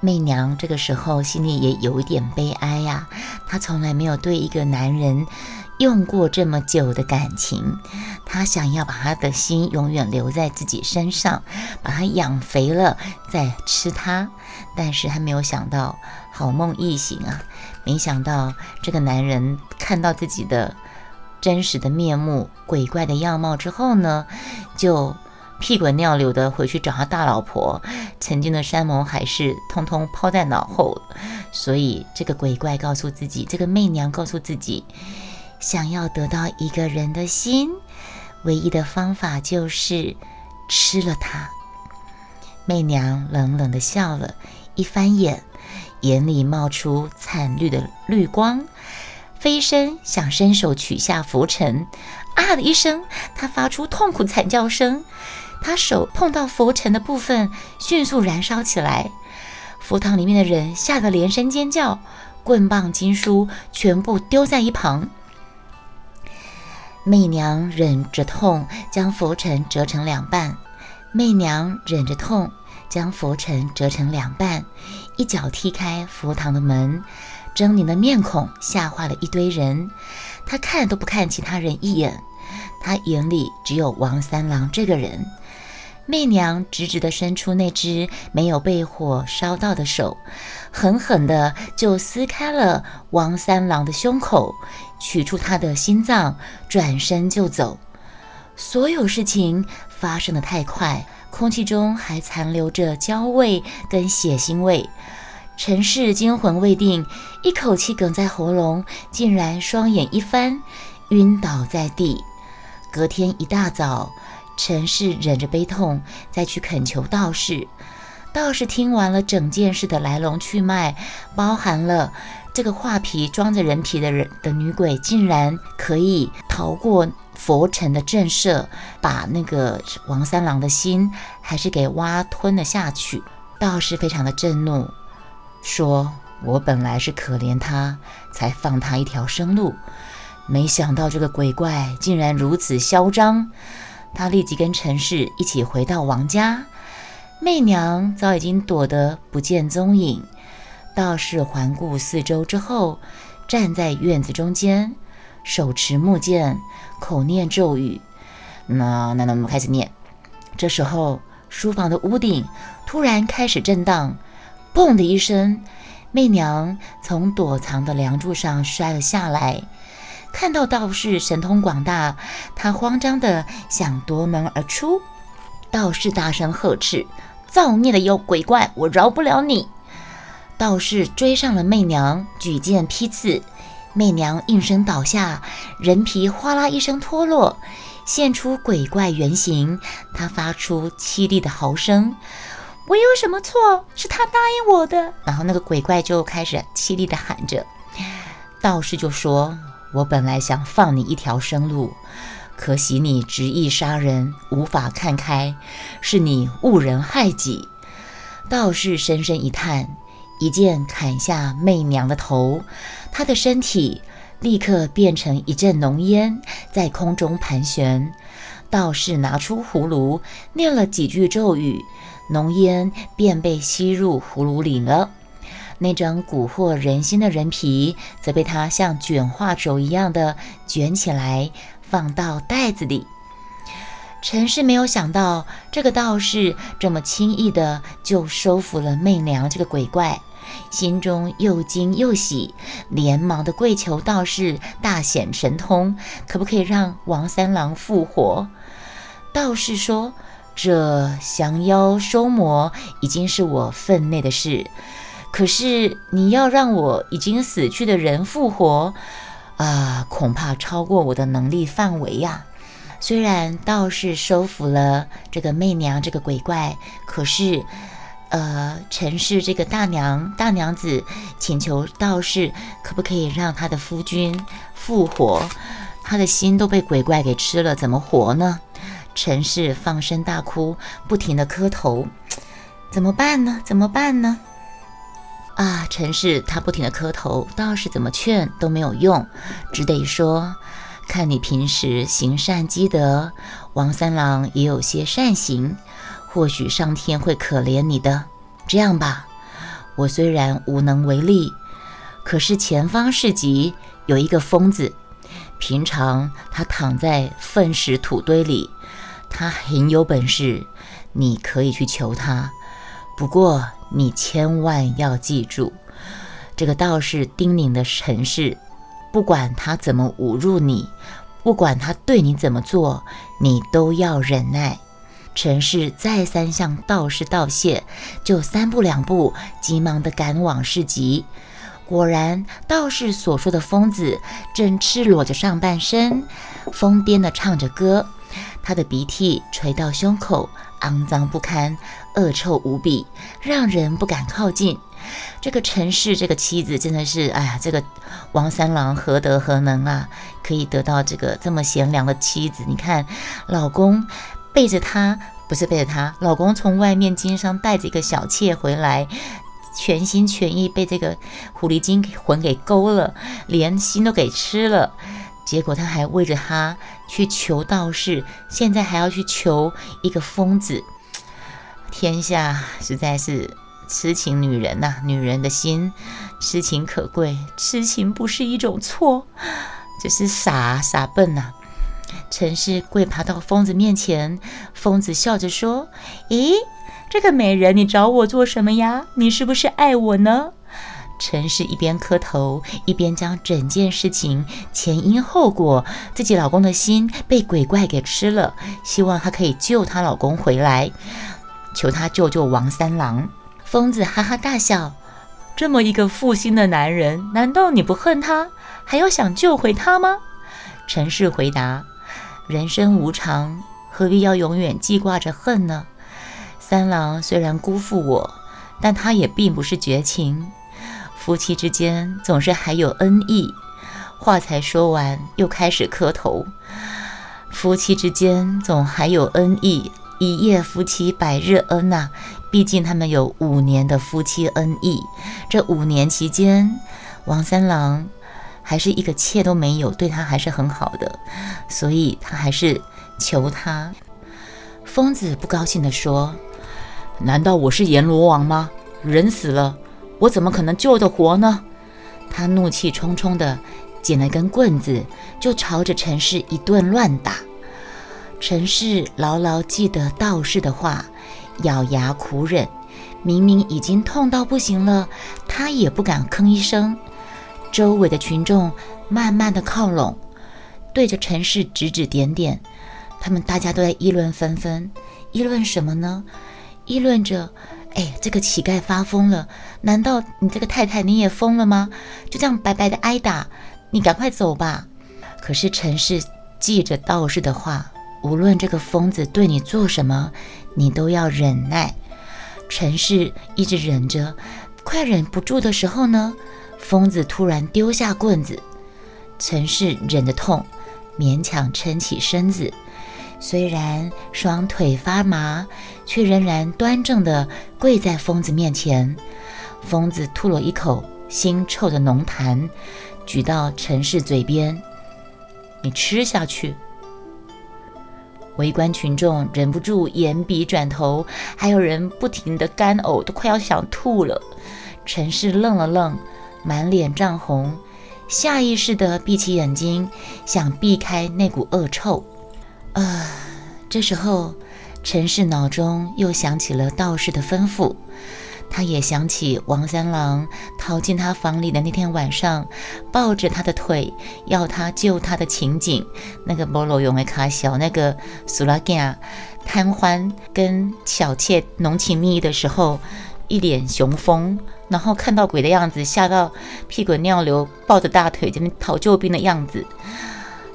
媚娘这个时候心里也有一点悲哀呀，她从来没有对一个男人用过这么久的感情，她想要把他的心永远留在自己身上，把他养肥了再吃他，但是她没有想到好梦易醒啊，没想到这个男人看到自己的真实的面目、鬼怪的样貌之后呢，就。屁滚尿流的回去找他大老婆，曾经的山盟海誓通通抛在脑后。所以这个鬼怪告诉自己，这个媚娘告诉自己，想要得到一个人的心，唯一的方法就是吃了他。媚娘冷冷的笑了，一翻眼，眼里冒出惨绿的绿光，飞身想伸手取下拂尘。啊的一声，他发出痛苦惨叫声。他手碰到佛尘的部分，迅速燃烧起来。佛堂里面的人吓得连声尖叫，棍棒、经书全部丢在一旁。媚娘忍着痛，将佛尘折成两半。媚娘忍着痛，将佛尘折成两半，一脚踢开佛堂的门，狰狞的面孔吓坏了一堆人。他看都不看其他人一眼，他眼里只有王三郎这个人。媚娘直直地伸出那只没有被火烧到的手，狠狠地就撕开了王三郎的胸口，取出他的心脏，转身就走。所有事情发生的太快，空气中还残留着焦味跟血腥味。陈氏惊魂未定，一口气哽在喉咙，竟然双眼一翻，晕倒在地。隔天一大早。陈氏忍着悲痛，再去恳求道士。道士听完了整件事的来龙去脉，包含了这个画皮装着人皮的人的女鬼，竟然可以逃过佛尘的震慑，把那个王三郎的心还是给挖吞了下去。道士非常的震怒，说：“我本来是可怜他，才放他一条生路，没想到这个鬼怪竟然如此嚣张。”他立即跟陈氏一起回到王家，媚娘早已经躲得不见踪影。道士环顾四周之后，站在院子中间，手持木剑，口念咒语。那那那，我们开始念。这时候，书房的屋顶突然开始震荡，砰的一声，媚娘从躲藏的梁柱上摔了下来。看到道士神通广大，他慌张的想夺门而出。道士大声呵斥：“造孽的妖鬼怪，我饶不了你！”道士追上了媚娘，举剑劈刺。媚娘应声倒下，人皮哗啦一声脱落，现出鬼怪原形。他发出凄厉的嚎声：“我有什么错？是他答应我的。”然后那个鬼怪就开始凄厉的喊着。道士就说。我本来想放你一条生路，可惜你执意杀人，无法看开，是你误人害己。道士深深一叹，一剑砍下媚娘的头，她的身体立刻变成一阵浓烟，在空中盘旋。道士拿出葫芦，念了几句咒语，浓烟便被吸入葫芦里了。那张蛊惑人心的人皮，则被他像卷画轴一样的卷起来，放到袋子里。陈氏没有想到，这个道士这么轻易的就收服了媚娘这个鬼怪，心中又惊又喜，连忙的跪求道士大显神通，可不可以让王三郎复活？道士说：“这降妖收魔已经是我分内的事。”可是你要让我已经死去的人复活，啊，恐怕超过我的能力范围呀。虽然道士收服了这个媚娘这个鬼怪，可是，呃，陈氏这个大娘大娘子请求道士可不可以让她的夫君复活？她的心都被鬼怪给吃了，怎么活呢？陈氏放声大哭，不停的磕头，怎么办呢？怎么办呢？啊！陈氏他不停的磕头，道士怎么劝都没有用，只得说：“看你平时行善积德，王三郎也有些善行，或许上天会可怜你的。这样吧，我虽然无能为力，可是前方市集有一个疯子，平常他躺在粪石土堆里，他很有本事，你可以去求他。不过你千万要记住，这个道士叮咛的陈氏，不管他怎么侮辱你，不管他对你怎么做，你都要忍耐。陈氏再三向道士道谢，就三步两步急忙地赶往市集。果然，道士所说的疯子正赤裸着上半身，疯癫地唱着歌，他的鼻涕垂到胸口，肮脏不堪，恶臭无比，让人不敢靠近。这个陈氏这个妻子真的是，哎呀，这个王三郎何德何能啊，可以得到这个这么贤良的妻子？你看，老公。背着她，不是背着她，老公从外面经商带着一个小妾回来，全心全意被这个狐狸精魂给勾了，连心都给吃了。结果他还为着她去求道士，现在还要去求一个疯子。天下实在是痴情女人呐，女人的心痴情可贵，痴情不是一种错，只是傻傻笨呐。陈氏跪爬到疯子面前，疯子笑着说：“咦，这个美人，你找我做什么呀？你是不是爱我呢？”陈氏一边磕头，一边将整件事情前因后果，自己老公的心被鬼怪给吃了，希望她可以救她老公回来，求他救救王三郎。疯子哈哈大笑：“这么一个负心的男人，难道你不恨他，还要想救回他吗？”陈氏回答。人生无常，何必要永远记挂着恨呢？三郎虽然辜负我，但他也并不是绝情。夫妻之间总是还有恩义。话才说完，又开始磕头。夫妻之间总还有恩义，一夜夫妻百日恩呐。毕竟他们有五年的夫妻恩义。这五年期间，王三郎。还是一个妾都没有，对他还是很好的，所以他还是求他。疯子不高兴地说：“难道我是阎罗王吗？人死了，我怎么可能救得活呢？”他怒气冲冲地捡了根棍子，就朝着陈氏一顿乱打。陈氏牢牢记得道士的话，咬牙苦忍。明明已经痛到不行了，他也不敢吭一声。周围的群众慢慢的靠拢，对着陈氏指指点点，他们大家都在议论纷纷。议论什么呢？议论着，哎，这个乞丐发疯了，难道你这个太太你也疯了吗？就这样白白的挨打，你赶快走吧。可是陈氏记着道士的话，无论这个疯子对你做什么，你都要忍耐。陈氏一直忍着，快忍不住的时候呢？疯子突然丢下棍子，陈氏忍着痛，勉强撑起身子。虽然双腿发麻，却仍然端正地跪在疯子面前。疯子吐了一口腥臭的浓痰，举到陈氏嘴边：“你吃下去。”围观群众忍不住眼鼻转头，还有人不停地干呕，都快要想吐了。陈氏愣了愣。满脸涨红，下意识地闭起眼睛，想避开那股恶臭。啊，这时候，陈氏脑中又想起了道士的吩咐，他也想起王三郎逃进他房里的那天晚上，抱着他的腿要他救他的情景。那个菠萝永为卡小，那个苏拉干贪欢跟小妾浓情蜜意的时候，一脸雄风。然后看到鬼的样子，吓到屁滚尿流，抱着大腿这边讨救兵的样子，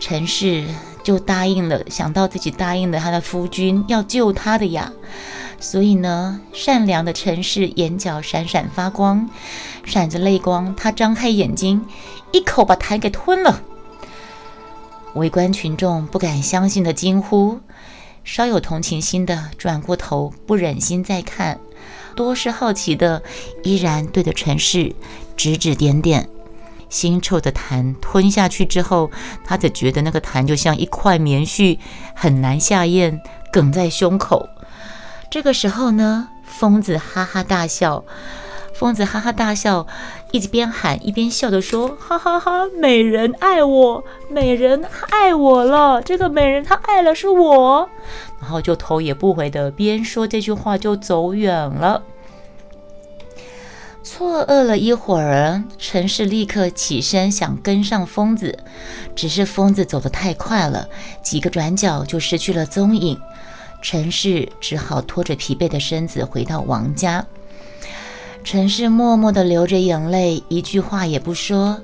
陈氏就答应了。想到自己答应了他的夫君要救他的呀，所以呢，善良的陈氏眼角闪闪发光，闪着泪光。他张开眼睛，一口把痰给吞了。围观群众不敢相信的惊呼，稍有同情心的转过头，不忍心再看。多是好奇的，依然对着陈氏指指点点。腥臭的痰吞下去之后，他只觉得那个痰就像一块棉絮，很难下咽，梗在胸口。这个时候呢，疯子哈哈大笑。疯子哈哈大笑，一直边喊一边笑着说：“哈哈哈，美人爱我，美人爱我了。这个美人她爱了是我。”然后就头也不回的边说这句话就走远了。错愕了一会儿，陈氏立刻起身想跟上疯子，只是疯子走得太快了，几个转角就失去了踪影。陈氏只好拖着疲惫的身子回到王家。陈氏默默地流着眼泪，一句话也不说。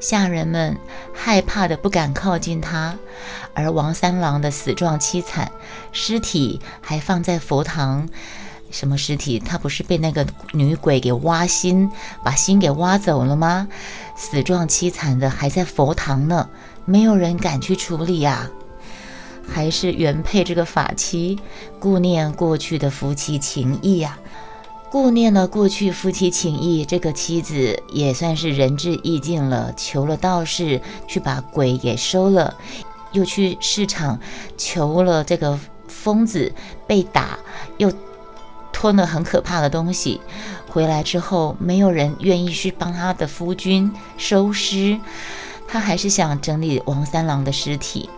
下人们害怕的不敢靠近他，而王三郎的死状凄惨，尸体还放在佛堂。什么尸体？他不是被那个女鬼给挖心，把心给挖走了吗？死状凄惨的还在佛堂呢，没有人敢去处理呀。还是原配这个法妻顾念过去的夫妻情谊呀，顾念了过去夫妻情谊，这个妻子也算是仁至义尽了，求了道士去把鬼给收了，又去市场求了这个疯子被打又。吞了很可怕的东西，回来之后没有人愿意去帮他的夫君收尸，他还是想整理王三郎的尸体，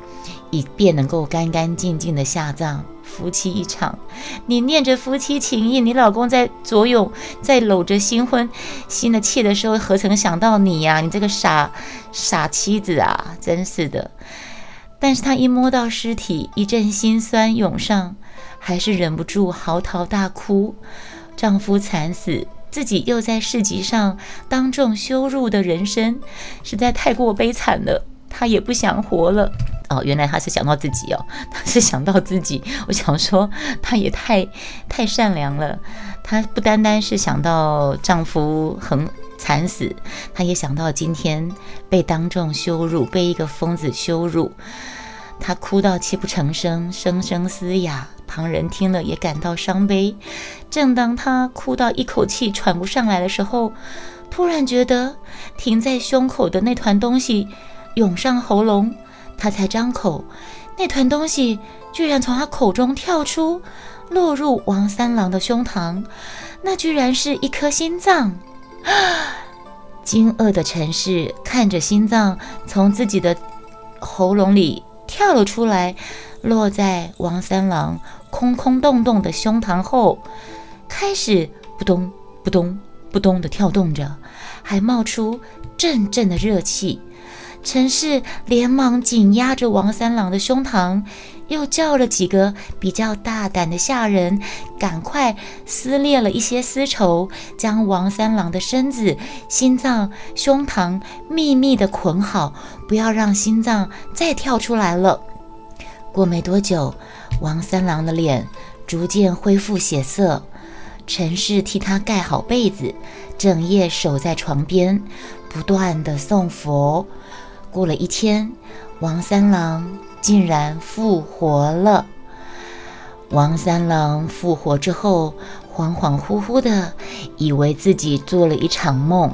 以便能够干干净净的下葬，夫妻一场。你念着夫妻情谊，你老公在左右在搂着新婚新的妾的时候，何曾想到你呀？你这个傻傻妻子啊，真是的。但是他一摸到尸体，一阵心酸涌上。还是忍不住嚎啕大哭，丈夫惨死，自己又在市集上当众羞辱的人生，实在太过悲惨了。她也不想活了。哦，原来她是想到自己哦，她是想到自己。我想说，她也太太善良了。她不单单是想到丈夫很惨死，她也想到今天被当众羞辱，被一个疯子羞辱。她哭到泣不成声，声声嘶哑。旁人听了也感到伤悲。正当他哭到一口气喘不上来的时候，突然觉得停在胸口的那团东西涌上喉咙，他才张口，那团东西居然从他口中跳出，落入王三郎的胸膛。那居然是一颗心脏！惊愕的陈氏看着心脏从自己的喉咙里跳了出来。落在王三郎空空洞洞的胸膛后，开始扑咚扑咚扑咚的跳动着，还冒出阵阵的热气。陈氏连忙紧压着王三郎的胸膛，又叫了几个比较大胆的下人，赶快撕裂了一些丝绸，将王三郎的身子、心脏、胸膛密密的捆好，不要让心脏再跳出来了。过没多久，王三郎的脸逐渐恢复血色。陈氏替他盖好被子，整夜守在床边，不断的诵佛。过了一天，王三郎竟然复活了。王三郎复活之后，恍恍惚惚的，以为自己做了一场梦。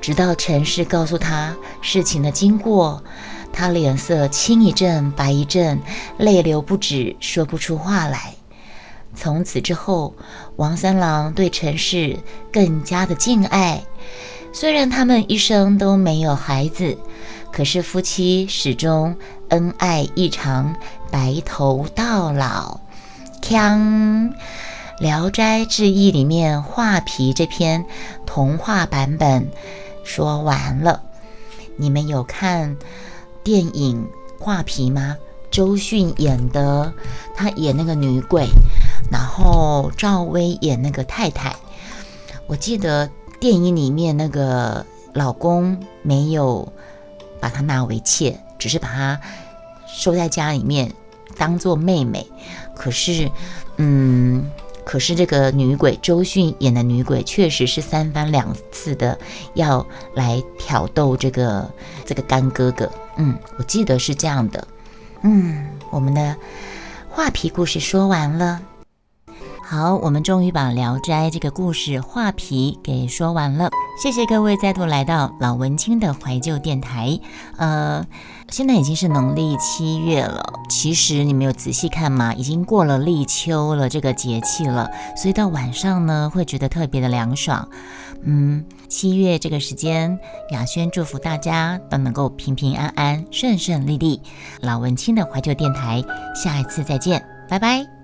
直到陈氏告诉他事情的经过。他脸色青一阵白一阵，泪流不止，说不出话来。从此之后，王三郎对陈氏更加的敬爱。虽然他们一生都没有孩子，可是夫妻始终恩爱异常，白头到老。锵，《聊斋志异》里面画皮这篇童话版本说完了，你们有看？电影《画皮》吗？周迅演的，她演那个女鬼，然后赵薇演那个太太。我记得电影里面那个老公没有把她纳为妾，只是把她收在家里面当做妹妹。可是，嗯。可是这个女鬼周迅演的女鬼，确实是三番两次的要来挑逗这个这个干哥哥。嗯，我记得是这样的。嗯，我们的画皮故事说完了。好，我们终于把《聊斋》这个故事画皮给说完了。谢谢各位再度来到老文青的怀旧电台。呃，现在已经是农历七月了，其实你没有仔细看吗，已经过了立秋了这个节气了，所以到晚上呢会觉得特别的凉爽。嗯，七月这个时间，雅轩祝福大家都能够平平安安、顺顺利利。老文青的怀旧电台，下一次再见，拜拜。